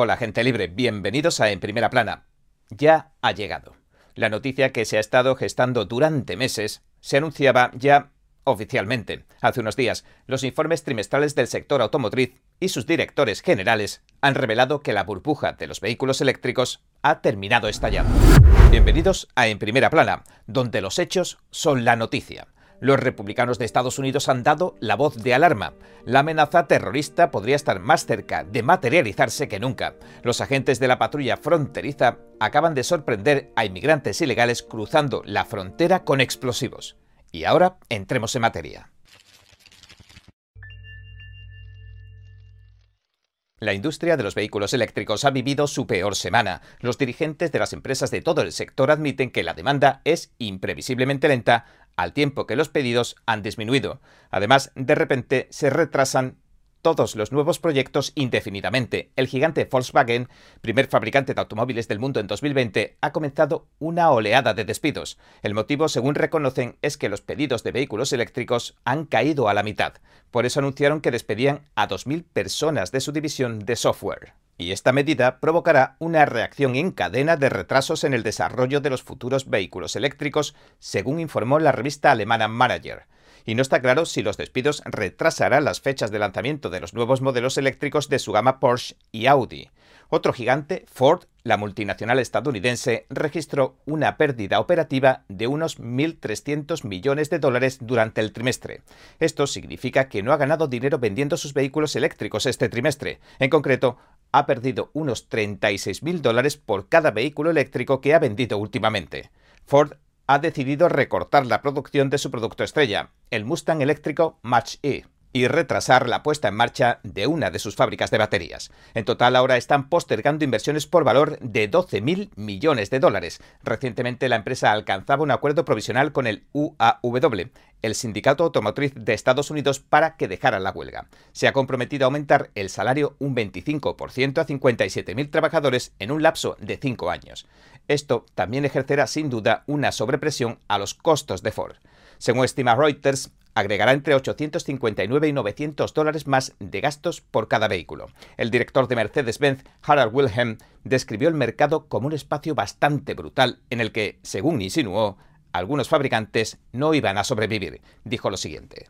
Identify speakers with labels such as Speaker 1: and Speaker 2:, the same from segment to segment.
Speaker 1: Hola gente libre, bienvenidos a En Primera Plana. Ya ha llegado. La noticia que se ha estado gestando durante meses se anunciaba ya oficialmente. Hace unos días, los informes trimestrales del sector automotriz y sus directores generales han revelado que la burbuja de los vehículos eléctricos ha terminado estallando. Bienvenidos a En Primera Plana, donde los hechos son la noticia. Los republicanos de Estados Unidos han dado la voz de alarma. La amenaza terrorista podría estar más cerca de materializarse que nunca. Los agentes de la patrulla fronteriza acaban de sorprender a inmigrantes ilegales cruzando la frontera con explosivos. Y ahora entremos en materia. La industria de los vehículos eléctricos ha vivido su peor semana. Los dirigentes de las empresas de todo el sector admiten que la demanda es imprevisiblemente lenta al tiempo que los pedidos han disminuido. Además, de repente se retrasan todos los nuevos proyectos indefinidamente. El gigante Volkswagen, primer fabricante de automóviles del mundo en 2020, ha comenzado una oleada de despidos. El motivo, según reconocen, es que los pedidos de vehículos eléctricos han caído a la mitad. Por eso anunciaron que despedían a 2.000 personas de su división de software y esta medida provocará una reacción en cadena de retrasos en el desarrollo de los futuros vehículos eléctricos, según informó la revista alemana Manager. Y no está claro si los despidos retrasarán las fechas de lanzamiento de los nuevos modelos eléctricos de su gama Porsche y Audi. Otro gigante, Ford, la multinacional estadounidense, registró una pérdida operativa de unos 1.300 millones de dólares durante el trimestre. Esto significa que no ha ganado dinero vendiendo sus vehículos eléctricos este trimestre. En concreto, ha perdido unos 36.000 dólares por cada vehículo eléctrico que ha vendido últimamente. Ford ha decidido recortar la producción de su producto estrella, el Mustang eléctrico Mach-E y retrasar la puesta en marcha de una de sus fábricas de baterías. En total ahora están postergando inversiones por valor de 12.000 millones de dólares. Recientemente la empresa alcanzaba un acuerdo provisional con el UAW, el sindicato automotriz de Estados Unidos, para que dejara la huelga. Se ha comprometido a aumentar el salario un 25% a 57.000 trabajadores en un lapso de 5 años. Esto también ejercerá sin duda una sobrepresión a los costos de Ford. Según estima Reuters, agregará entre 859 y 900 dólares más de gastos por cada vehículo. El director de Mercedes-Benz, Harald Wilhelm, describió el mercado como un espacio bastante brutal en el que, según insinuó, algunos fabricantes no iban a sobrevivir. Dijo lo siguiente.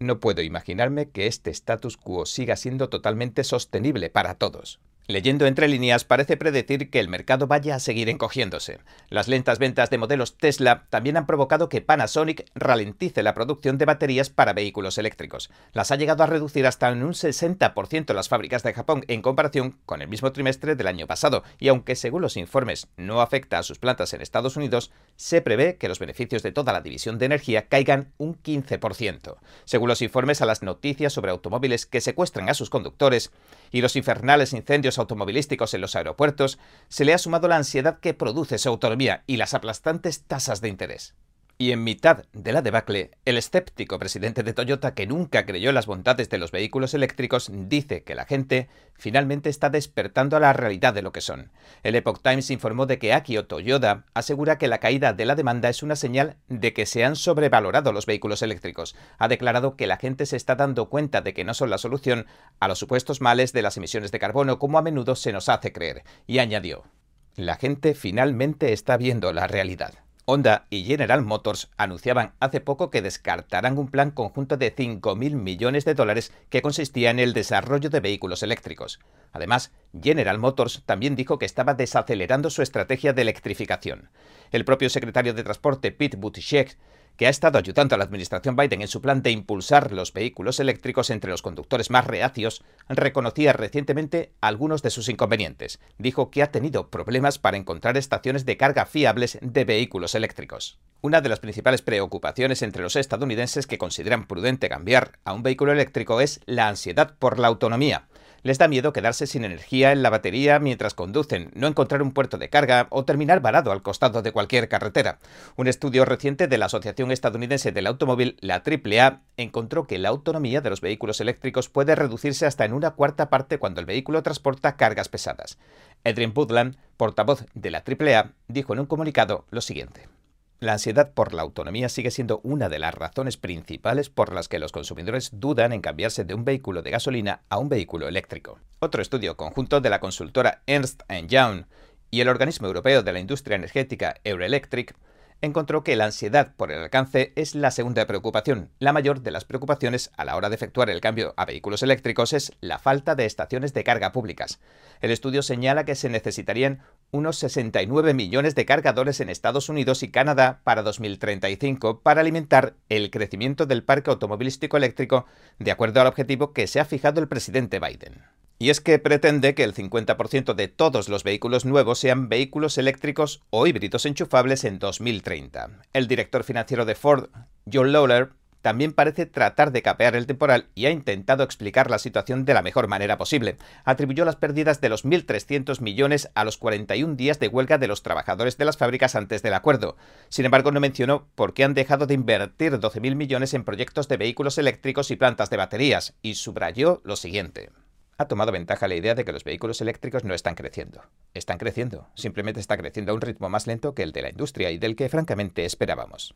Speaker 1: No puedo imaginarme que este status quo siga siendo totalmente sostenible para todos. Leyendo entre líneas, parece predecir que el mercado vaya a seguir encogiéndose. Las lentas ventas de modelos Tesla también han provocado que Panasonic ralentice la producción de baterías para vehículos eléctricos. Las ha llegado a reducir hasta en un 60% las fábricas de Japón en comparación con el mismo trimestre del año pasado, y aunque según los informes no afecta a sus plantas en Estados Unidos, se prevé que los beneficios de toda la división de energía caigan un 15%. Según los informes a las noticias sobre automóviles que secuestran a sus conductores y los infernales incendios automovilísticos en los aeropuertos, se le ha sumado la ansiedad que produce su autonomía y las aplastantes tasas de interés. Y en mitad de la debacle, el escéptico presidente de Toyota, que nunca creyó las bondades de los vehículos eléctricos, dice que la gente finalmente está despertando a la realidad de lo que son. El Epoch Times informó de que Akio Toyoda asegura que la caída de la demanda es una señal de que se han sobrevalorado los vehículos eléctricos. Ha declarado que la gente se está dando cuenta de que no son la solución a los supuestos males de las emisiones de carbono como a menudo se nos hace creer. Y añadió, la gente finalmente está viendo la realidad. Honda y General Motors anunciaban hace poco que descartarán un plan conjunto de 5.000 millones de dólares que consistía en el desarrollo de vehículos eléctricos. Además, General Motors también dijo que estaba desacelerando su estrategia de electrificación. El propio secretario de Transporte Pete Buttigieg que ha estado ayudando a la administración Biden en su plan de impulsar los vehículos eléctricos entre los conductores más reacios, reconocía recientemente algunos de sus inconvenientes. Dijo que ha tenido problemas para encontrar estaciones de carga fiables de vehículos eléctricos. Una de las principales preocupaciones entre los estadounidenses que consideran prudente cambiar a un vehículo eléctrico es la ansiedad por la autonomía les da miedo quedarse sin energía en la batería mientras conducen, no encontrar un puerto de carga o terminar varado al costado de cualquier carretera. Un estudio reciente de la Asociación Estadounidense del Automóvil, la AAA, encontró que la autonomía de los vehículos eléctricos puede reducirse hasta en una cuarta parte cuando el vehículo transporta cargas pesadas. Edwin Woodland, portavoz de la AAA, dijo en un comunicado lo siguiente. La ansiedad por la autonomía sigue siendo una de las razones principales por las que los consumidores dudan en cambiarse de un vehículo de gasolina a un vehículo eléctrico. Otro estudio conjunto de la consultora Ernst Young y el organismo europeo de la industria energética Euroelectric encontró que la ansiedad por el alcance es la segunda preocupación. La mayor de las preocupaciones a la hora de efectuar el cambio a vehículos eléctricos es la falta de estaciones de carga públicas. El estudio señala que se necesitarían unos 69 millones de cargadores en Estados Unidos y Canadá para 2035 para alimentar el crecimiento del parque automovilístico eléctrico de acuerdo al objetivo que se ha fijado el presidente Biden. Y es que pretende que el 50% de todos los vehículos nuevos sean vehículos eléctricos o híbridos enchufables en 2030. El director financiero de Ford, John Lawler, también parece tratar de capear el temporal y ha intentado explicar la situación de la mejor manera posible. Atribuyó las pérdidas de los 1.300 millones a los 41 días de huelga de los trabajadores de las fábricas antes del acuerdo. Sin embargo, no mencionó por qué han dejado de invertir 12.000 millones en proyectos de vehículos eléctricos y plantas de baterías, y subrayó lo siguiente ha tomado ventaja la idea de que los vehículos eléctricos no están creciendo. Están creciendo, simplemente está creciendo a un ritmo más lento que el de la industria y del que francamente esperábamos.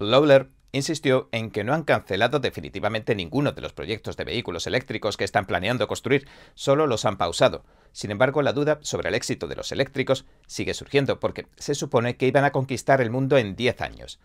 Speaker 1: Lawler insistió en que no han cancelado definitivamente ninguno de los proyectos de vehículos eléctricos que están planeando construir, solo los han pausado. Sin embargo, la duda sobre el éxito de los eléctricos sigue surgiendo porque se supone que iban a conquistar el mundo en 10 años.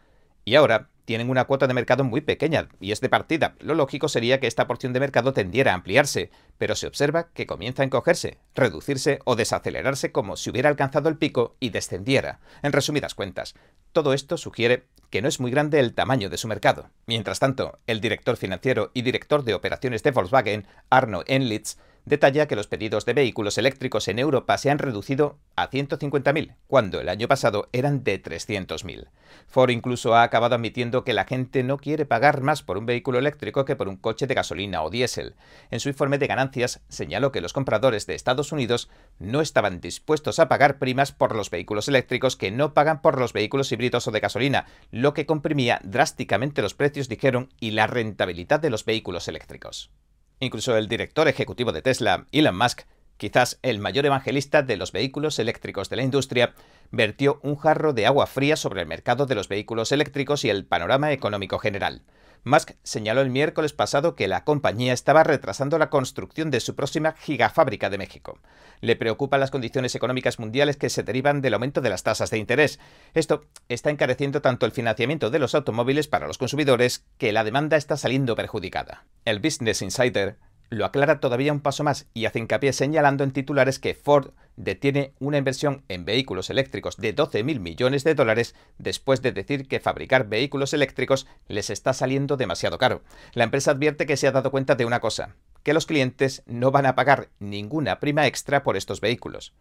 Speaker 1: Y ahora tienen una cuota de mercado muy pequeña y es de partida. Lo lógico sería que esta porción de mercado tendiera a ampliarse, pero se observa que comienza a encogerse, reducirse o desacelerarse como si hubiera alcanzado el pico y descendiera. En resumidas cuentas, todo esto sugiere que no es muy grande el tamaño de su mercado. Mientras tanto, el director financiero y director de operaciones de Volkswagen, Arno Enlitz, detalla que los pedidos de vehículos eléctricos en Europa se han reducido a 150.000, cuando el año pasado eran de 300.000. Ford incluso ha acabado admitiendo que la gente no quiere pagar más por un vehículo eléctrico que por un coche de gasolina o diésel. En su informe de ganancias señaló que los compradores de Estados Unidos no estaban dispuestos a pagar primas por los vehículos eléctricos que no pagan por los vehículos híbridos o de gasolina, lo que comprimía drásticamente los precios, dijeron, y la rentabilidad de los vehículos eléctricos. Incluso el director ejecutivo de Tesla, Elon Musk, quizás el mayor evangelista de los vehículos eléctricos de la industria, vertió un jarro de agua fría sobre el mercado de los vehículos eléctricos y el panorama económico general. Musk señaló el miércoles pasado que la compañía estaba retrasando la construcción de su próxima gigafábrica de México. Le preocupan las condiciones económicas mundiales que se derivan del aumento de las tasas de interés. Esto está encareciendo tanto el financiamiento de los automóviles para los consumidores que la demanda está saliendo perjudicada. El Business Insider lo aclara todavía un paso más y hace hincapié señalando en titulares que Ford detiene una inversión en vehículos eléctricos de 12.000 millones de dólares después de decir que fabricar vehículos eléctricos les está saliendo demasiado caro. La empresa advierte que se ha dado cuenta de una cosa, que los clientes no van a pagar ninguna prima extra por estos vehículos.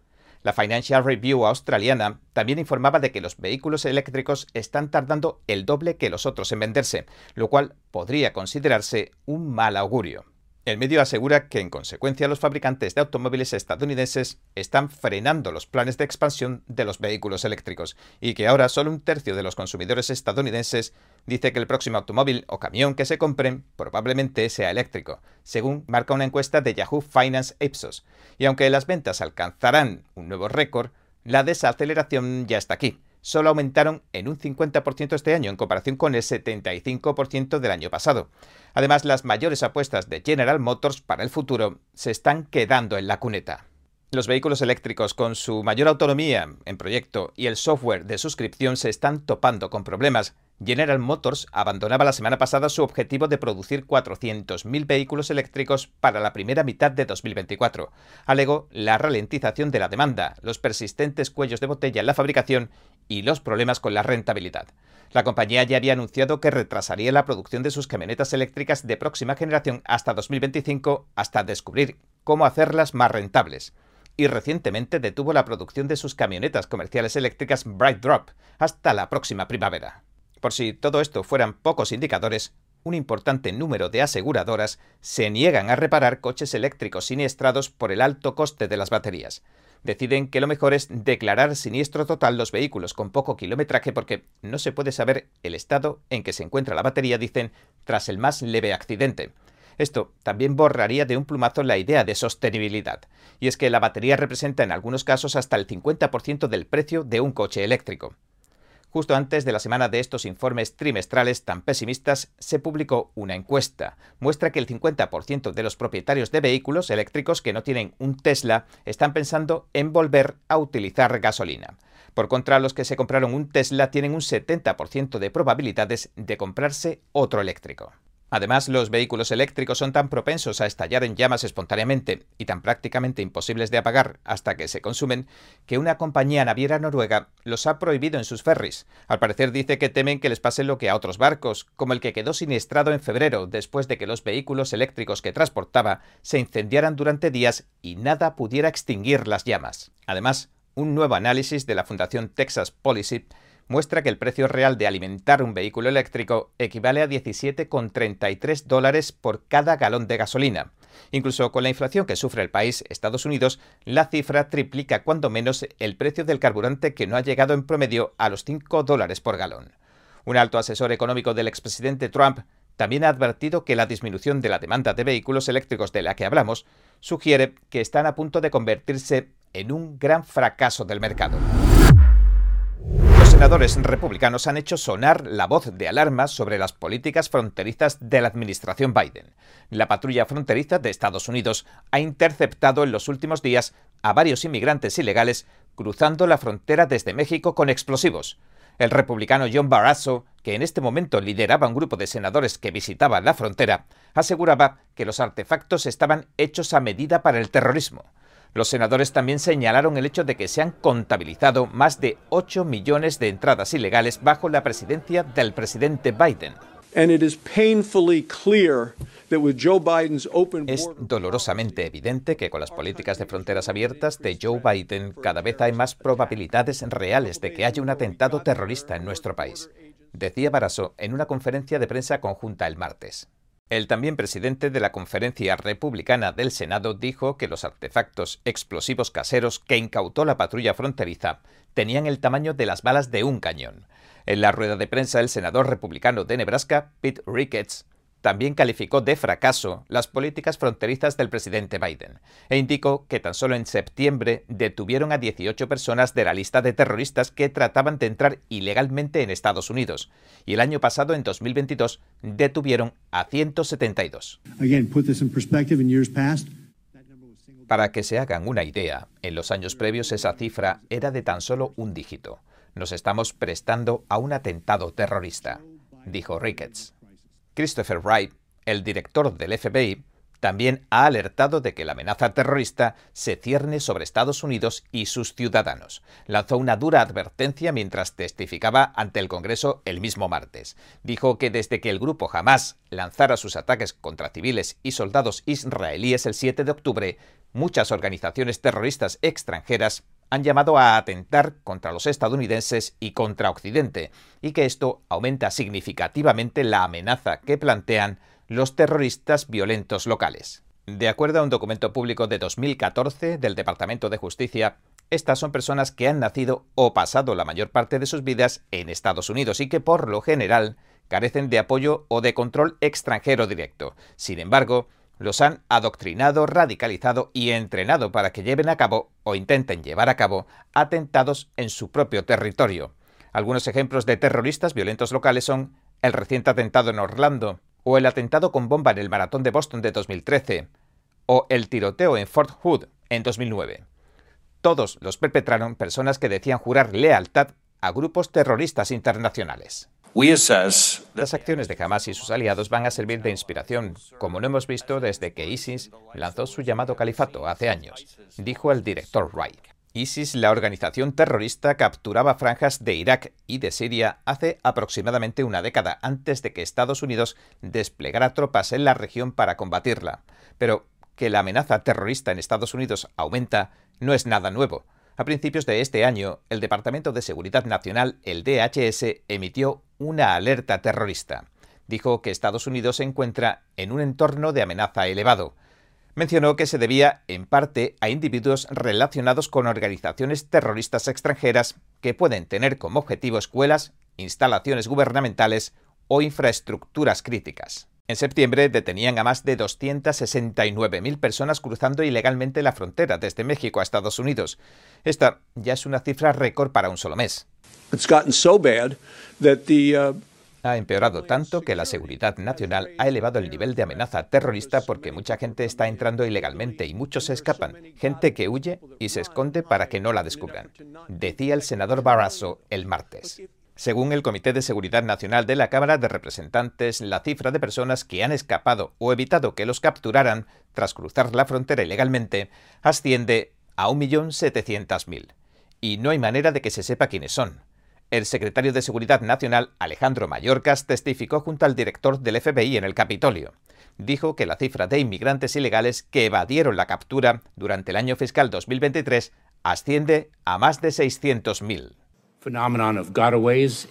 Speaker 1: La Financial Review australiana también informaba de que los vehículos eléctricos están tardando el doble que los otros en venderse, lo cual podría considerarse un mal augurio. El medio asegura que en consecuencia los fabricantes de automóviles estadounidenses están frenando los planes de expansión de los vehículos eléctricos y que ahora solo un tercio de los consumidores estadounidenses dice que el próximo automóvil o camión que se compren probablemente sea eléctrico, según marca una encuesta de Yahoo Finance Ipsos. Y aunque las ventas alcanzarán un nuevo récord, la desaceleración ya está aquí solo aumentaron en un 50% este año en comparación con el 75% del año pasado. Además, las mayores apuestas de General Motors para el futuro se están quedando en la cuneta. Los vehículos eléctricos con su mayor autonomía en proyecto y el software de suscripción se están topando con problemas, General Motors abandonaba la semana pasada su objetivo de producir 400.000 vehículos eléctricos para la primera mitad de 2024. Alegó la ralentización de la demanda, los persistentes cuellos de botella en la fabricación y los problemas con la rentabilidad. La compañía ya había anunciado que retrasaría la producción de sus camionetas eléctricas de próxima generación hasta 2025 hasta descubrir cómo hacerlas más rentables y recientemente detuvo la producción de sus camionetas comerciales eléctricas Bright Drop hasta la próxima primavera. Por si todo esto fueran pocos indicadores, un importante número de aseguradoras se niegan a reparar coches eléctricos siniestrados por el alto coste de las baterías. Deciden que lo mejor es declarar siniestro total los vehículos con poco kilometraje porque no se puede saber el estado en que se encuentra la batería, dicen, tras el más leve accidente. Esto también borraría de un plumazo la idea de sostenibilidad, y es que la batería representa en algunos casos hasta el 50% del precio de un coche eléctrico. Justo antes de la semana de estos informes trimestrales tan pesimistas, se publicó una encuesta. Muestra que el 50% de los propietarios de vehículos eléctricos que no tienen un Tesla están pensando en volver a utilizar gasolina. Por contra, los que se compraron un Tesla tienen un 70% de probabilidades de comprarse otro eléctrico. Además, los vehículos eléctricos son tan propensos a estallar en llamas espontáneamente y tan prácticamente imposibles de apagar hasta que se consumen que una compañía naviera noruega los ha prohibido en sus ferries. Al parecer dice que temen que les pase lo que a otros barcos, como el que quedó siniestrado en febrero después de que los vehículos eléctricos que transportaba se incendiaran durante días y nada pudiera extinguir las llamas. Además, un nuevo análisis de la Fundación Texas Policy muestra que el precio real de alimentar un vehículo eléctrico equivale a 17,33 dólares por cada galón de gasolina. Incluso con la inflación que sufre el país, Estados Unidos, la cifra triplica cuando menos el precio del carburante que no ha llegado en promedio a los 5 dólares por galón. Un alto asesor económico del expresidente Trump también ha advertido que la disminución de la demanda de vehículos eléctricos de la que hablamos sugiere que están a punto de convertirse en un gran fracaso del mercado senadores republicanos han hecho sonar la voz de alarma sobre las políticas fronterizas de la administración Biden. La patrulla fronteriza de Estados Unidos ha interceptado en los últimos días a varios inmigrantes ilegales cruzando la frontera desde México con explosivos. El republicano John Barrasso, que en este momento lideraba un grupo de senadores que visitaban la frontera, aseguraba que los artefactos estaban hechos a medida para el terrorismo. Los senadores también señalaron el hecho de que se han contabilizado más de 8 millones de entradas ilegales bajo la presidencia del presidente Biden. Es dolorosamente evidente que con las políticas de fronteras abiertas de Joe Biden cada vez hay más probabilidades reales de que haya un atentado terrorista en nuestro país, decía Barasso en una conferencia de prensa conjunta el martes. El también presidente de la Conferencia Republicana del Senado dijo que los artefactos explosivos caseros que incautó la patrulla fronteriza tenían el tamaño de las balas de un cañón. En la rueda de prensa, el senador republicano de Nebraska, Pete Ricketts, también calificó de fracaso las políticas fronterizas del presidente Biden e indicó que tan solo en septiembre detuvieron a 18 personas de la lista de terroristas que trataban de entrar ilegalmente en Estados Unidos y el año pasado, en 2022, detuvieron a 172. Para que se hagan una idea, en los años previos esa cifra era de tan solo un dígito. Nos estamos prestando a un atentado terrorista, dijo Ricketts. Christopher Wright, el director del FBI, también ha alertado de que la amenaza terrorista se cierne sobre Estados Unidos y sus ciudadanos. Lanzó una dura advertencia mientras testificaba ante el Congreso el mismo martes. Dijo que desde que el grupo Hamas lanzara sus ataques contra civiles y soldados israelíes el 7 de octubre, muchas organizaciones terroristas extranjeras han llamado a atentar contra los estadounidenses y contra Occidente, y que esto aumenta significativamente la amenaza que plantean los terroristas violentos locales. De acuerdo a un documento público de 2014 del Departamento de Justicia, estas son personas que han nacido o pasado la mayor parte de sus vidas en Estados Unidos y que por lo general carecen de apoyo o de control extranjero directo. Sin embargo, los han adoctrinado, radicalizado y entrenado para que lleven a cabo o intenten llevar a cabo atentados en su propio territorio. Algunos ejemplos de terroristas violentos locales son el reciente atentado en Orlando, o el atentado con bomba en el Maratón de Boston de 2013, o el tiroteo en Fort Hood en 2009. Todos los perpetraron personas que decían jurar lealtad a grupos terroristas internacionales. Las acciones de Hamas y sus aliados van a servir de inspiración, como lo hemos visto desde que ISIS lanzó su llamado califato hace años, dijo el director Wright. ISIS, la organización terrorista, capturaba franjas de Irak y de Siria hace aproximadamente una década antes de que Estados Unidos desplegara tropas en la región para combatirla. Pero que la amenaza terrorista en Estados Unidos aumenta no es nada nuevo. A principios de este año, el Departamento de Seguridad Nacional, el DHS, emitió una alerta terrorista. Dijo que Estados Unidos se encuentra en un entorno de amenaza elevado. Mencionó que se debía, en parte, a individuos relacionados con organizaciones terroristas extranjeras que pueden tener como objetivo escuelas, instalaciones gubernamentales o infraestructuras críticas. En septiembre detenían a más de 269.000 personas cruzando ilegalmente la frontera desde México a Estados Unidos. Esta ya es una cifra récord para un solo mes. Uh, ha empeorado tanto que la seguridad nacional ha elevado el nivel de amenaza terrorista porque mucha gente está entrando ilegalmente y muchos se escapan, gente que huye y se esconde para que no la descubran, decía el senador Barrasso el martes. Según el Comité de Seguridad Nacional de la Cámara de Representantes, la cifra de personas que han escapado o evitado que los capturaran tras cruzar la frontera ilegalmente asciende a 1.700.000. Y no hay manera de que se sepa quiénes son. El secretario de Seguridad Nacional, Alejandro Mayorkas, testificó junto al director del FBI en el Capitolio. Dijo que la cifra de inmigrantes ilegales que evadieron la captura durante el año fiscal 2023 asciende a más de 600.000.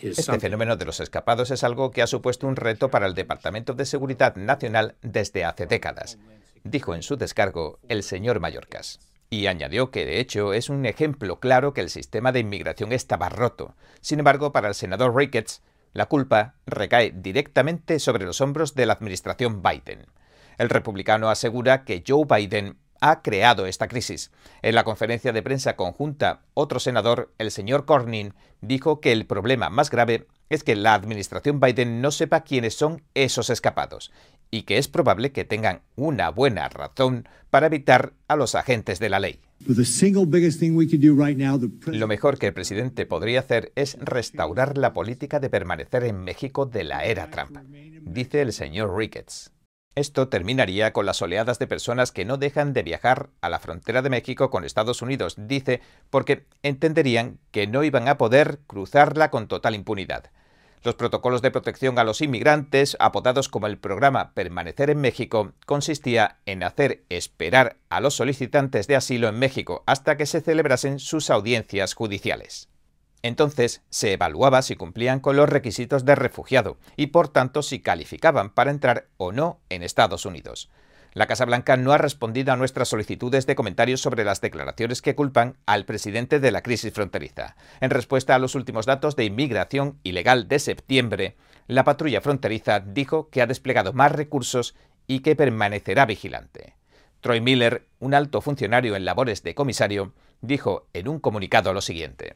Speaker 1: Este fenómeno de los escapados es algo que ha supuesto un reto para el Departamento de Seguridad Nacional desde hace décadas, dijo en su descargo el señor Mallorcas. Y añadió que de hecho es un ejemplo claro que el sistema de inmigración estaba roto. Sin embargo, para el senador Ricketts, la culpa recae directamente sobre los hombros de la administración Biden. El republicano asegura que Joe Biden ha creado esta crisis. En la conferencia de prensa conjunta, otro senador, el señor Cornyn, dijo que el problema más grave es que la administración Biden no sepa quiénes son esos escapados y que es probable que tengan una buena razón para evitar a los agentes de la ley. Lo mejor que el presidente podría hacer es restaurar la política de permanecer en México de la era Trump, dice el señor Ricketts. Esto terminaría con las oleadas de personas que no dejan de viajar a la frontera de México con Estados Unidos, dice, porque entenderían que no iban a poder cruzarla con total impunidad. Los protocolos de protección a los inmigrantes, apodados como el programa Permanecer en México, consistía en hacer esperar a los solicitantes de asilo en México hasta que se celebrasen sus audiencias judiciales. Entonces se evaluaba si cumplían con los requisitos de refugiado y por tanto si calificaban para entrar o no en Estados Unidos. La Casa Blanca no ha respondido a nuestras solicitudes de comentarios sobre las declaraciones que culpan al presidente de la crisis fronteriza. En respuesta a los últimos datos de inmigración ilegal de septiembre, la patrulla fronteriza dijo que ha desplegado más recursos y que permanecerá vigilante. Troy Miller, un alto funcionario en labores de comisario, dijo en un comunicado lo siguiente.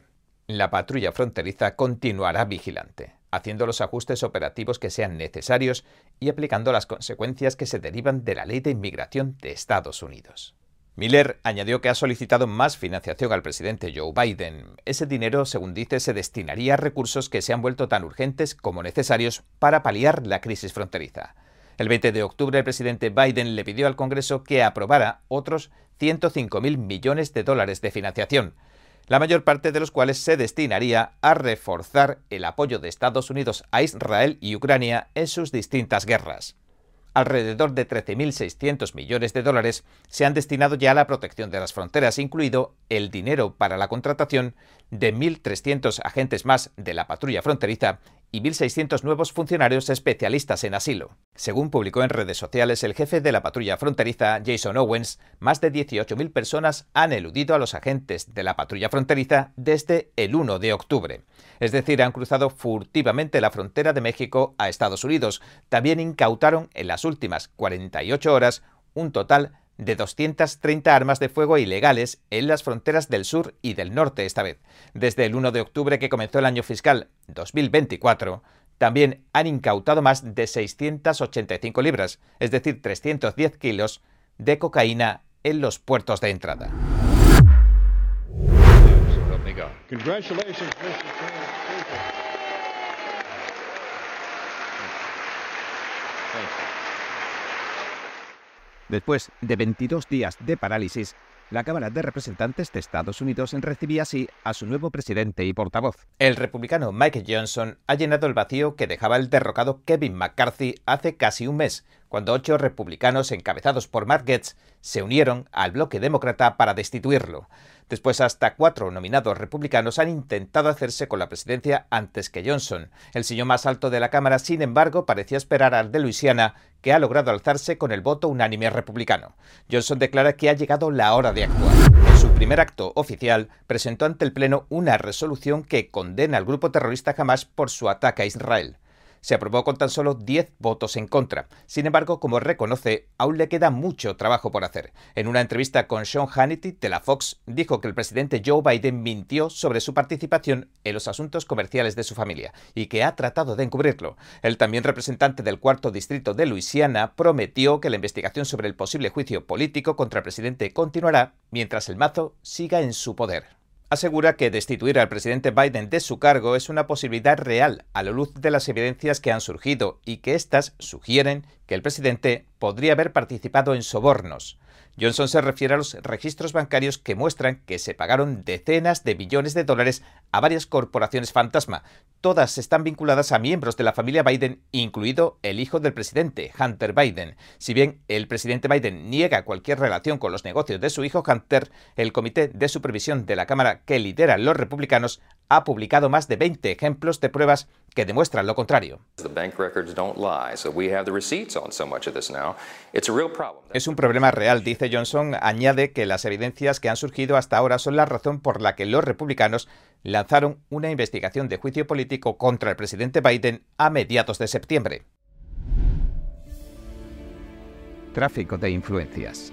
Speaker 1: La patrulla fronteriza continuará vigilante, haciendo los ajustes operativos que sean necesarios y aplicando las consecuencias que se derivan de la ley de inmigración de Estados Unidos. Miller añadió que ha solicitado más financiación al presidente Joe Biden. Ese dinero, según dice, se destinaría a recursos que se han vuelto tan urgentes como necesarios para paliar la crisis fronteriza. El 20 de octubre el presidente Biden le pidió al Congreso que aprobara otros 105.000 millones de dólares de financiación, la mayor parte de los cuales se destinaría a reforzar el apoyo de Estados Unidos a Israel y Ucrania en sus distintas guerras. Alrededor de 13.600 millones de dólares se han destinado ya a la protección de las fronteras, incluido el dinero para la contratación de 1.300 agentes más de la patrulla fronteriza y 1.600 nuevos funcionarios especialistas en asilo. Según publicó en redes sociales el jefe de la patrulla fronteriza, Jason Owens, más de 18.000 personas han eludido a los agentes de la patrulla fronteriza desde el 1 de octubre. Es decir, han cruzado furtivamente la frontera de México a Estados Unidos. También incautaron en las últimas 48 horas un total de 230 armas de fuego ilegales en las fronteras del sur y del norte esta vez. Desde el 1 de octubre que comenzó el año fiscal 2024, también han incautado más de 685 libras, es decir, 310 kilos, de cocaína en los puertos de entrada. Después de 22 días de parálisis, la Cámara de Representantes de Estados Unidos recibía así a su nuevo presidente y portavoz. El republicano Mike Johnson ha llenado el vacío que dejaba el derrocado Kevin McCarthy hace casi un mes, cuando ocho republicanos encabezados por Matt Gaetz se unieron al bloque demócrata para destituirlo. Después, hasta cuatro nominados republicanos han intentado hacerse con la presidencia antes que Johnson. El sillón más alto de la Cámara, sin embargo, parecía esperar al de Luisiana, que ha logrado alzarse con el voto unánime republicano. Johnson declara que ha llegado la hora de actuar. En su primer acto oficial, presentó ante el Pleno una resolución que condena al grupo terrorista Hamas por su ataque a Israel. Se aprobó con tan solo 10 votos en contra. Sin embargo, como reconoce, aún le queda mucho trabajo por hacer. En una entrevista con Sean Hannity de la Fox, dijo que el presidente Joe Biden mintió sobre su participación en los asuntos comerciales de su familia y que ha tratado de encubrirlo. El también representante del cuarto distrito de Luisiana prometió que la investigación sobre el posible juicio político contra el presidente continuará mientras el mazo siga en su poder asegura que destituir al presidente Biden de su cargo es una posibilidad real a la luz de las evidencias que han surgido y que éstas sugieren que el presidente podría haber participado en sobornos. Johnson se refiere a los registros bancarios que muestran que se pagaron decenas de billones de dólares a varias corporaciones fantasma. Todas están vinculadas a miembros de la familia Biden, incluido el hijo del presidente, Hunter Biden. Si bien el presidente Biden niega cualquier relación con los negocios de su hijo Hunter, el Comité de Supervisión de la Cámara que lideran los republicanos ha publicado más de 20 ejemplos de pruebas que demuestran lo contrario. Es un problema real, dice Johnson. Añade que las evidencias que han surgido hasta ahora son la razón por la que los republicanos lanzaron una investigación de juicio político contra el presidente Biden a mediados de septiembre. Tráfico de influencias.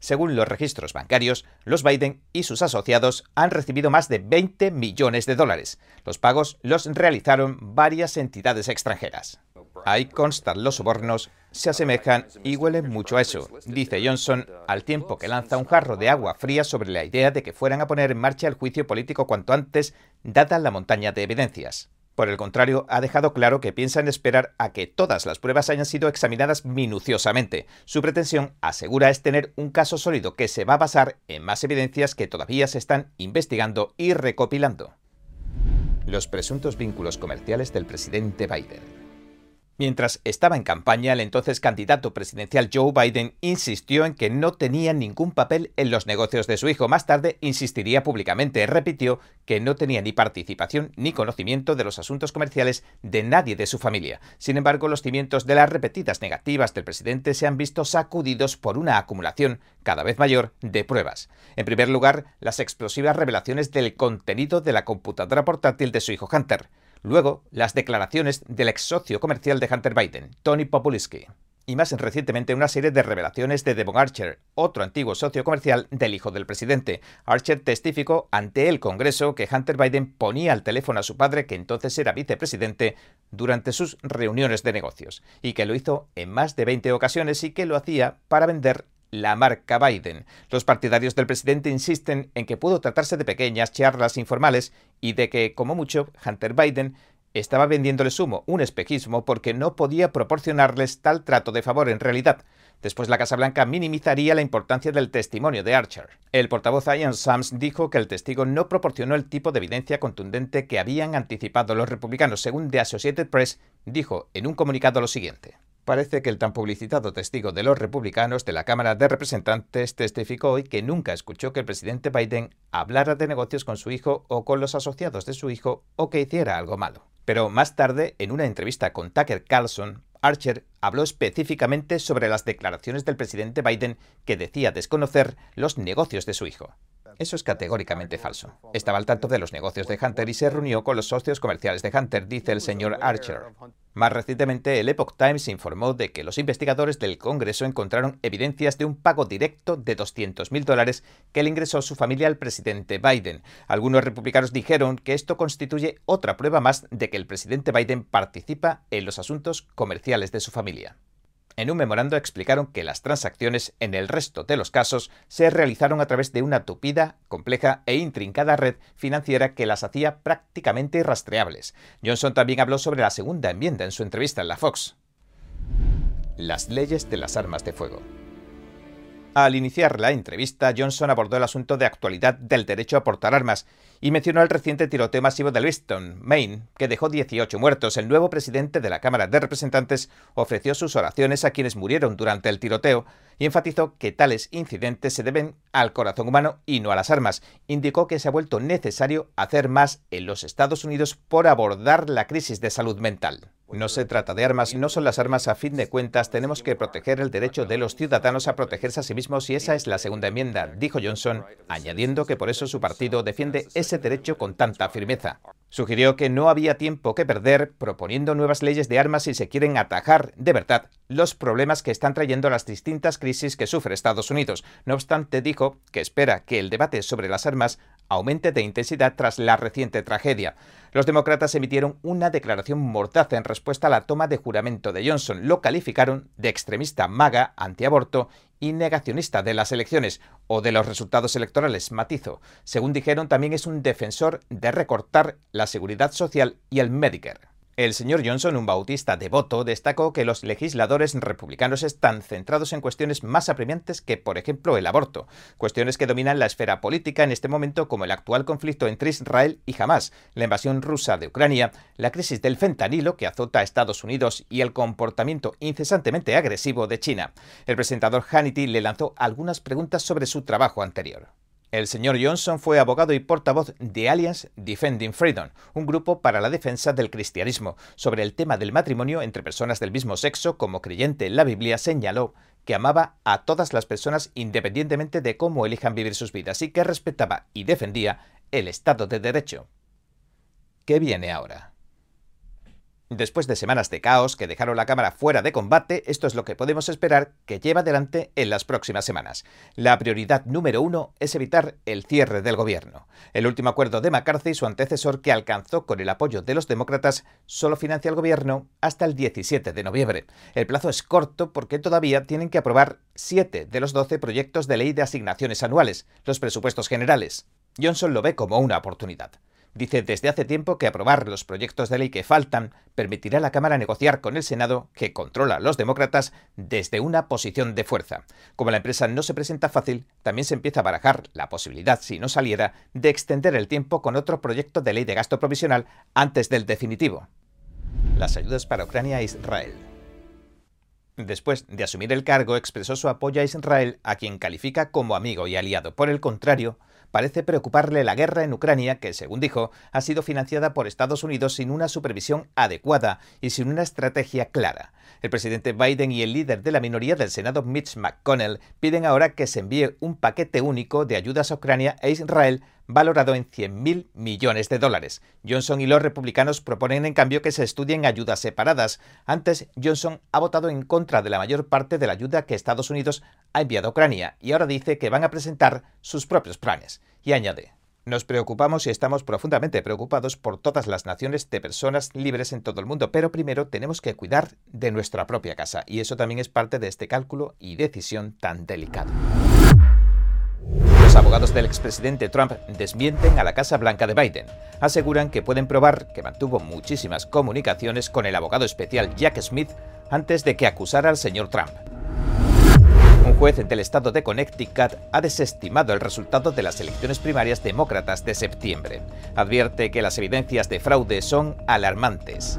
Speaker 1: Según los registros bancarios, los Biden y sus asociados han recibido más de 20 millones de dólares. Los pagos los realizaron varias entidades extranjeras. Ahí constan los sobornos, se asemejan y huelen mucho a eso, dice Johnson, al tiempo que lanza un jarro de agua fría sobre la idea de que fueran a poner en marcha el juicio político cuanto antes, dada la montaña de evidencias. Por el contrario, ha dejado claro que piensan esperar a que todas las pruebas hayan sido examinadas minuciosamente. Su pretensión, asegura, es tener un caso sólido que se va a basar en más evidencias que todavía se están investigando y recopilando. Los presuntos vínculos comerciales del presidente Biden. Mientras estaba en campaña, el entonces candidato presidencial Joe Biden insistió en que no tenía ningún papel en los negocios de su hijo. Más tarde insistiría públicamente, repitió que no tenía ni participación ni conocimiento de los asuntos comerciales de nadie de su familia. Sin embargo, los cimientos de las repetidas negativas del presidente se han visto sacudidos por una acumulación cada vez mayor de pruebas. En primer lugar, las explosivas revelaciones del contenido de la computadora portátil de su hijo Hunter. Luego, las declaraciones del ex socio comercial de Hunter Biden, Tony Populisky. Y más recientemente una serie de revelaciones de Devon Archer, otro antiguo socio comercial del hijo del presidente. Archer testificó ante el Congreso que Hunter Biden ponía al teléfono a su padre, que entonces era vicepresidente, durante sus reuniones de negocios, y que lo hizo en más de 20 ocasiones y que lo hacía para vender la marca Biden. Los partidarios del presidente insisten en que pudo tratarse de pequeñas charlas informales y de que, como mucho, Hunter Biden estaba vendiéndoles humo, un espejismo, porque no podía proporcionarles tal trato de favor en realidad. Después la Casa Blanca minimizaría la importancia del testimonio de Archer. El portavoz Ian Sams dijo que el testigo no proporcionó el tipo de evidencia contundente que habían anticipado los republicanos. Según The Associated Press, dijo en un comunicado lo siguiente. Parece que el tan publicitado testigo de los republicanos de la Cámara de Representantes testificó hoy que nunca escuchó que el presidente Biden hablara de negocios con su hijo o con los asociados de su hijo o que hiciera algo malo. Pero más tarde, en una entrevista con Tucker Carlson, Archer habló específicamente sobre las declaraciones del presidente Biden que decía desconocer los negocios de su hijo. Eso es categóricamente falso. Estaba al tanto de los negocios de Hunter y se reunió con los socios comerciales de Hunter, dice el señor Archer. Más recientemente, el Epoch Times informó de que los investigadores del Congreso encontraron evidencias de un pago directo de 200.000 dólares que le ingresó su familia al presidente Biden. Algunos republicanos dijeron que esto constituye otra prueba más de que el presidente Biden participa en los asuntos comerciales de su familia. En un memorando explicaron que las transacciones en el resto de los casos se realizaron a través de una tupida, compleja e intrincada red financiera que las hacía prácticamente irrastreables. Johnson también habló sobre la segunda enmienda en su entrevista en la Fox. Las leyes de las armas de fuego. Al iniciar la entrevista, Johnson abordó el asunto de actualidad del derecho a portar armas y mencionó el reciente tiroteo masivo de Lewiston, Maine, que dejó 18 muertos. El nuevo presidente de la Cámara de Representantes ofreció sus oraciones a quienes murieron durante el tiroteo y enfatizó que tales incidentes se deben al corazón humano y no a las armas. Indicó que se ha vuelto necesario hacer más en los Estados Unidos por abordar la crisis de salud mental. No se trata de armas, no son las armas a fin de cuentas, tenemos que proteger el derecho de los ciudadanos a protegerse a sí mismos y esa es la segunda enmienda, dijo Johnson, añadiendo que por eso su partido defiende ese derecho con tanta firmeza. Sugirió que no había tiempo que perder proponiendo nuevas leyes de armas si se quieren atajar de verdad los problemas que están trayendo las distintas crisis que sufre Estados Unidos. No obstante, dijo que espera que el debate sobre las armas aumente de intensidad tras la reciente tragedia. Los demócratas emitieron una declaración mortaza en respuesta a la toma de juramento de Johnson. Lo calificaron de extremista maga, antiaborto y negacionista de las elecciones o de los resultados electorales, matizo. Según dijeron, también es un defensor de recortar la seguridad social y el Medicare. El señor Johnson, un bautista devoto, destacó que los legisladores republicanos están centrados en cuestiones más apremiantes que, por ejemplo, el aborto, cuestiones que dominan la esfera política en este momento como el actual conflicto entre Israel y Hamas, la invasión rusa de Ucrania, la crisis del fentanilo que azota a Estados Unidos y el comportamiento incesantemente agresivo de China. El presentador Hannity le lanzó algunas preguntas sobre su trabajo anterior. El señor Johnson fue abogado y portavoz de Alliance Defending Freedom, un grupo para la defensa del cristianismo. Sobre el tema del matrimonio entre personas del mismo sexo, como creyente en la Biblia, señaló que amaba a todas las personas independientemente de cómo elijan vivir sus vidas y que respetaba y defendía el Estado de Derecho. ¿Qué viene ahora? Después de semanas de caos que dejaron la Cámara fuera de combate, esto es lo que podemos esperar que lleve adelante en las próximas semanas. La prioridad número uno es evitar el cierre del gobierno. El último acuerdo de McCarthy, su antecesor, que alcanzó con el apoyo de los demócratas, solo financia el gobierno hasta el 17 de noviembre. El plazo es corto porque todavía tienen que aprobar siete de los 12 proyectos de ley de asignaciones anuales, los presupuestos generales. Johnson lo ve como una oportunidad. Dice desde hace tiempo que aprobar los proyectos de ley que faltan permitirá a la Cámara negociar con el Senado, que controla a los demócratas, desde una posición de fuerza. Como la empresa no se presenta fácil, también se empieza a barajar la posibilidad, si no saliera, de extender el tiempo con otro proyecto de ley de gasto provisional antes del definitivo. Las ayudas para Ucrania e Israel. Después de asumir el cargo, expresó su apoyo a Israel, a quien califica como amigo y aliado. Por el contrario, parece preocuparle la guerra en Ucrania, que, según dijo, ha sido financiada por Estados Unidos sin una supervisión adecuada y sin una estrategia clara. El presidente Biden y el líder de la minoría del Senado, Mitch McConnell, piden ahora que se envíe un paquete único de ayudas a Ucrania e Israel valorado en 100.000 millones de dólares. Johnson y los republicanos proponen en cambio que se estudien ayudas separadas. Antes, Johnson ha votado en contra de la mayor parte de la ayuda que Estados Unidos ha enviado a Ucrania y ahora dice que van a presentar sus propios planes. Y añade, nos preocupamos y estamos profundamente preocupados por todas las naciones de personas libres en todo el mundo, pero primero tenemos que cuidar de nuestra propia casa y eso también es parte de este cálculo y decisión tan delicado. Los abogados del expresidente Trump desmienten a la Casa Blanca de Biden. Aseguran que pueden probar que mantuvo muchísimas comunicaciones con el abogado especial Jack Smith antes de que acusara al señor Trump. Juez del estado de Connecticut ha desestimado el resultado de las elecciones primarias demócratas de septiembre. Advierte que las evidencias de fraude son alarmantes.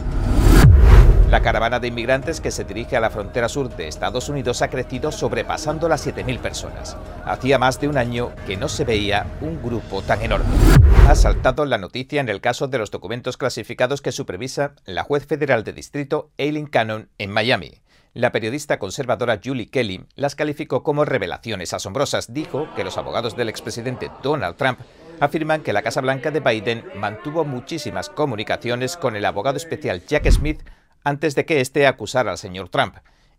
Speaker 1: La caravana de inmigrantes que se dirige a la frontera sur de Estados Unidos ha crecido sobrepasando las 7.000 personas. Hacía más de un año que no se veía un grupo tan enorme. Ha saltado la noticia en el caso de los documentos clasificados que supervisa la juez federal de distrito Eileen Cannon en Miami. La periodista conservadora Julie Kelly las calificó como revelaciones asombrosas. Dijo que los abogados del expresidente Donald Trump afirman que la Casa Blanca de Biden mantuvo muchísimas comunicaciones con el abogado especial Jack Smith antes de que éste acusara al señor Trump,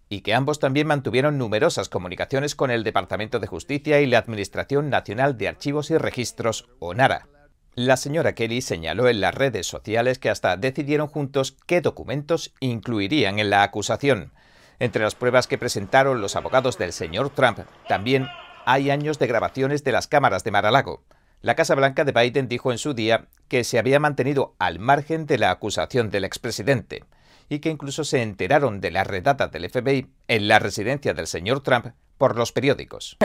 Speaker 1: y que ambos también mantuvieron numerosas comunicaciones con el Departamento de Justicia y la Administración Nacional de Archivos y Registros, o NARA. La señora Kelly señaló en las redes sociales que hasta decidieron juntos qué documentos incluirían en la acusación. Entre las pruebas que presentaron los abogados del señor Trump, también hay años de grabaciones de las cámaras de Mar-a-Lago. La Casa Blanca de Biden dijo en su día que se había mantenido al margen de la acusación del expresidente y que incluso se enteraron de la redata del FBI en la residencia del señor Trump por los periódicos.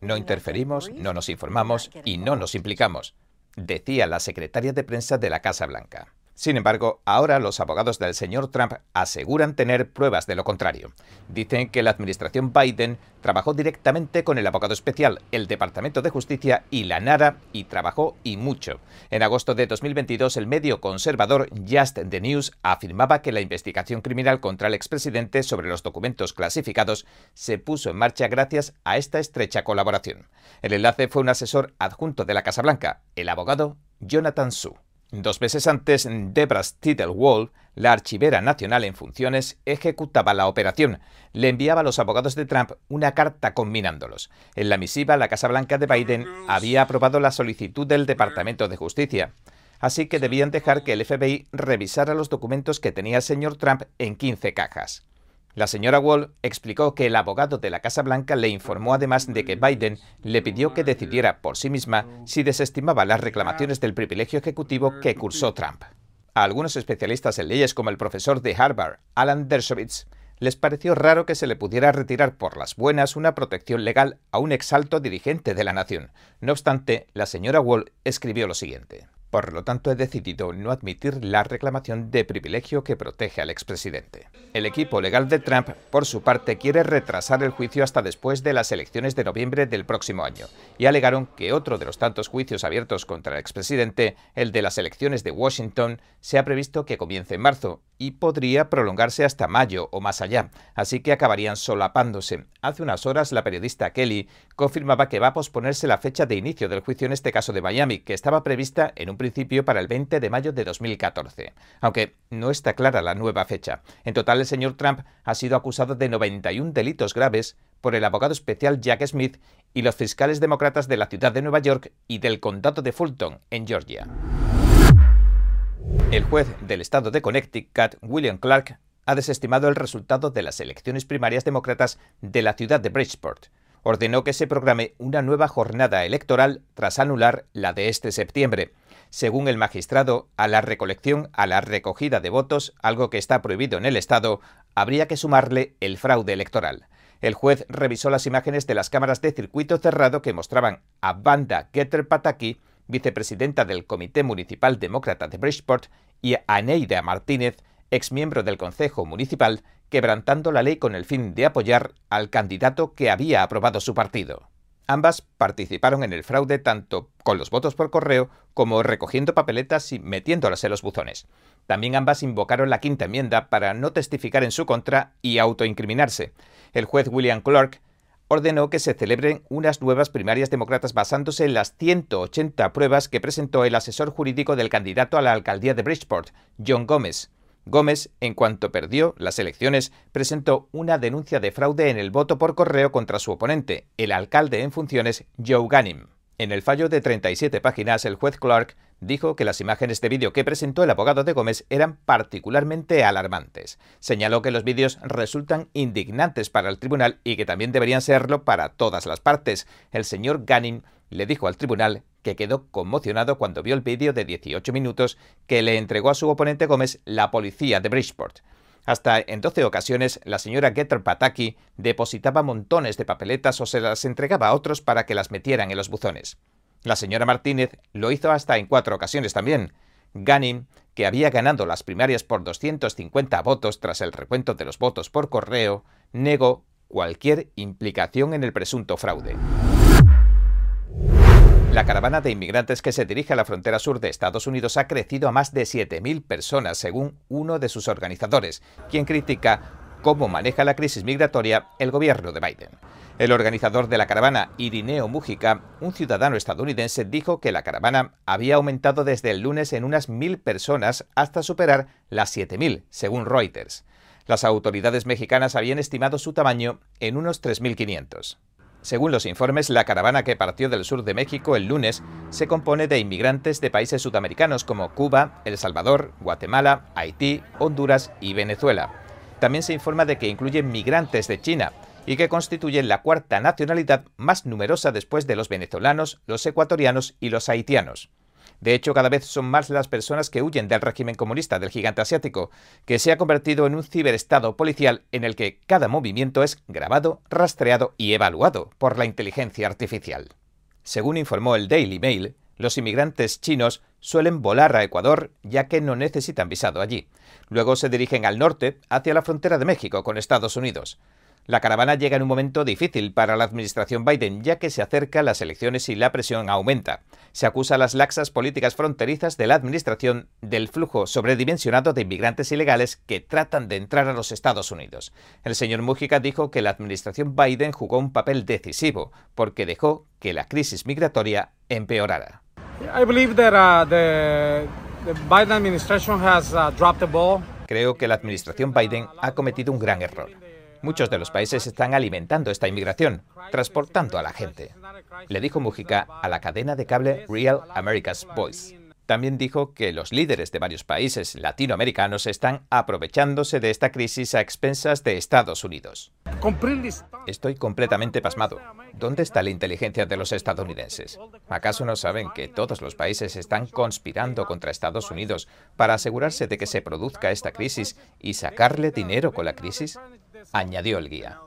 Speaker 1: No interferimos, no nos informamos y no nos implicamos, decía la secretaria de prensa de la Casa Blanca. Sin embargo, ahora los abogados del señor Trump aseguran tener pruebas de lo contrario. Dicen que la administración Biden trabajó directamente con el abogado especial, el Departamento de Justicia y la NARA y trabajó y mucho. En agosto de 2022, el medio conservador Just the News afirmaba que la investigación criminal contra el expresidente sobre los documentos clasificados se puso en marcha gracias a esta estrecha colaboración. El enlace fue un asesor adjunto de la Casa Blanca, el abogado Jonathan Su. Dos meses antes, Debra Wall, la archivera nacional en funciones, ejecutaba la operación. Le enviaba a los abogados de Trump una carta combinándolos. En la misiva, la Casa Blanca de Biden había aprobado la solicitud del Departamento de Justicia. Así que debían dejar que el FBI revisara los documentos que tenía el señor Trump en 15 cajas. La señora Wall explicó que el abogado de la Casa Blanca le informó además de que Biden le pidió que decidiera por sí misma si desestimaba las reclamaciones del privilegio ejecutivo que cursó Trump. A algunos especialistas en leyes como el profesor de Harvard, Alan Dershowitz, les pareció raro que se le pudiera retirar por las buenas una protección legal a un exalto dirigente de la nación. No obstante, la señora Wall escribió lo siguiente. Por lo tanto, he decidido no admitir la reclamación de privilegio que protege al expresidente. El equipo legal de Trump, por su parte, quiere retrasar el juicio hasta después de las elecciones de noviembre del próximo año, y alegaron que otro de los tantos juicios abiertos contra el expresidente, el de las elecciones de Washington, se ha previsto que comience en marzo, y podría prolongarse hasta mayo o más allá, así que acabarían solapándose. Hace unas horas la periodista Kelly confirmaba que va a posponerse la fecha de inicio del juicio en este caso de Miami, que estaba prevista en un principio para el 20 de mayo de 2014, aunque no está clara la nueva fecha. En total, el señor Trump ha sido acusado de 91 delitos graves por el abogado especial Jack Smith y los fiscales demócratas de la ciudad de Nueva York y del condado de Fulton, en Georgia. El juez del estado de Connecticut, William Clark, ha desestimado el resultado de las elecciones primarias demócratas de la ciudad de Bridgeport. Ordenó que se programe una nueva jornada electoral tras anular la de este septiembre. Según el magistrado, a la recolección, a la recogida de votos, algo que está prohibido en el Estado, habría que sumarle el fraude electoral. El juez revisó las imágenes de las cámaras de circuito cerrado que mostraban a Banda Getter Pataki vicepresidenta del Comité Municipal Demócrata de Bridgeport, y a Neida Martínez, exmiembro del Consejo Municipal, quebrantando la ley con el fin de apoyar al candidato que había aprobado su partido. Ambas participaron en el fraude tanto con los votos por correo como recogiendo papeletas y metiéndolas en los buzones. También ambas invocaron la quinta enmienda para no testificar en su contra y autoincriminarse. El juez William Clark ordenó que se celebren unas nuevas primarias demócratas basándose en las 180 pruebas que presentó el asesor jurídico del candidato a la alcaldía de Bridgeport, John Gómez. Gómez, en cuanto perdió las elecciones, presentó una denuncia de fraude en el voto por correo contra su oponente, el alcalde en funciones Joe Ganim. En el fallo de 37 páginas, el juez Clark dijo que las imágenes de vídeo que presentó el abogado de Gómez eran particularmente alarmantes. Señaló que los vídeos resultan indignantes para el tribunal y que también deberían serlo para todas las partes. El señor Gunning le dijo al tribunal que quedó conmocionado cuando vio el vídeo de 18 minutos que le entregó a su oponente Gómez la policía de Bridgeport. Hasta en 12 ocasiones, la señora Getter Pataki depositaba montones de papeletas o se las entregaba a otros para que las metieran en los buzones. La señora Martínez lo hizo hasta en cuatro ocasiones también. Ganim, que había ganado las primarias por 250 votos tras el recuento de los votos por correo, negó cualquier implicación en el presunto fraude. La caravana de inmigrantes que se dirige a la frontera sur de Estados Unidos ha crecido a más de 7.000 personas, según uno de sus organizadores, quien critica cómo maneja la crisis migratoria el gobierno de Biden. El organizador de la caravana, Irineo Mujica, un ciudadano estadounidense, dijo que la caravana había aumentado desde el lunes en unas mil personas hasta superar las 7.000, según Reuters. Las autoridades mexicanas habían estimado su tamaño en unos 3.500. Según los informes, la caravana que partió del sur de México el lunes se compone de inmigrantes de países sudamericanos como Cuba, El Salvador, Guatemala, Haití, Honduras y Venezuela. También se informa de que incluye migrantes de China, y que constituyen la cuarta nacionalidad más numerosa después de los venezolanos, los ecuatorianos y los haitianos. De hecho, cada vez son más las personas que huyen del régimen comunista del gigante asiático, que se ha convertido en un ciberestado policial en el que cada movimiento es grabado, rastreado y evaluado por la inteligencia artificial. Según informó el Daily Mail, Los inmigrantes chinos suelen volar a Ecuador ya que no necesitan visado allí. Luego se dirigen al norte, hacia la frontera de México con Estados Unidos. La caravana llega en un momento difícil para la administración Biden, ya que se acercan las elecciones y la presión aumenta. Se acusa a las laxas políticas fronterizas de la administración del flujo sobredimensionado de inmigrantes ilegales que tratan de entrar a los Estados Unidos. El señor Mujica dijo que la administración Biden jugó un papel decisivo porque dejó que la crisis migratoria empeorara. Creo que la administración Biden ha cometido un gran error. Muchos de los países están alimentando esta inmigración, transportando a la gente, le dijo Mujica a la cadena de cable Real America's Voice. También dijo que los líderes de varios países latinoamericanos están aprovechándose de esta crisis a expensas de Estados Unidos. Estoy completamente pasmado. ¿Dónde está la inteligencia de los estadounidenses? ¿Acaso no saben que todos los países están conspirando contra Estados Unidos para asegurarse de que se produzca esta crisis y sacarle dinero con la crisis? Añadió el guía.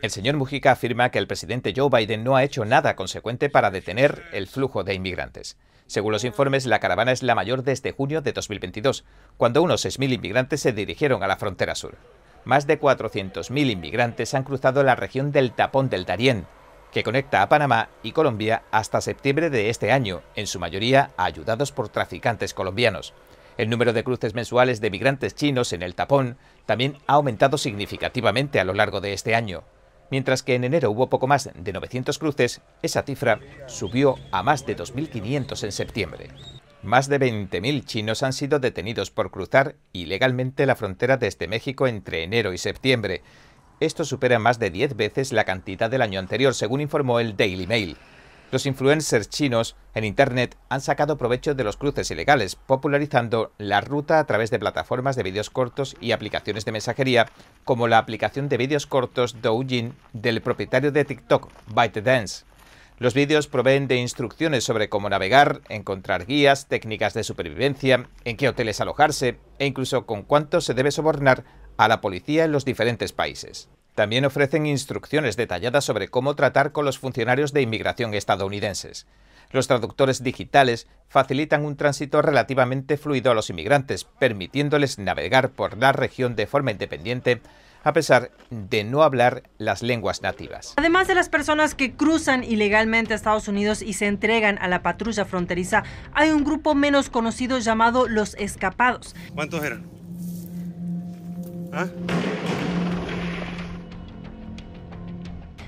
Speaker 1: El señor Mujica afirma que el presidente Joe Biden no ha hecho nada consecuente para detener el flujo de inmigrantes. Según los informes, la caravana es la mayor desde junio de 2022, cuando unos 6.000 inmigrantes se dirigieron a la frontera sur. Más de 400.000 inmigrantes han cruzado la región del Tapón del Darién, que conecta a Panamá y Colombia hasta septiembre de este año, en su mayoría ayudados por traficantes colombianos. El número de cruces mensuales de migrantes chinos en el tapón también ha aumentado significativamente a lo largo de este año. Mientras que en enero hubo poco más de 900 cruces, esa cifra subió a más de 2.500 en septiembre. Más de 20.000 chinos han sido detenidos por cruzar ilegalmente la frontera desde México entre enero y septiembre. Esto supera más de 10 veces la cantidad del año anterior, según informó el Daily Mail. Los influencers chinos en Internet han sacado provecho de los cruces ilegales, popularizando la ruta a través de plataformas de vídeos cortos y aplicaciones de mensajería, como la aplicación de vídeos cortos Douyin del propietario de TikTok, ByteDance. Los vídeos proveen de instrucciones sobre cómo navegar, encontrar guías, técnicas de supervivencia, en qué hoteles alojarse e incluso con cuánto se debe sobornar a la policía en los diferentes países. También ofrecen instrucciones detalladas sobre cómo tratar con los funcionarios de inmigración estadounidenses. Los traductores digitales facilitan un tránsito relativamente fluido a los inmigrantes, permitiéndoles navegar por la región de forma independiente a pesar de no hablar las lenguas nativas.
Speaker 2: Además de las personas que cruzan ilegalmente a Estados Unidos y se entregan a la patrulla fronteriza, hay un grupo menos conocido llamado los escapados.
Speaker 3: ¿Cuántos eran? ¿Ah?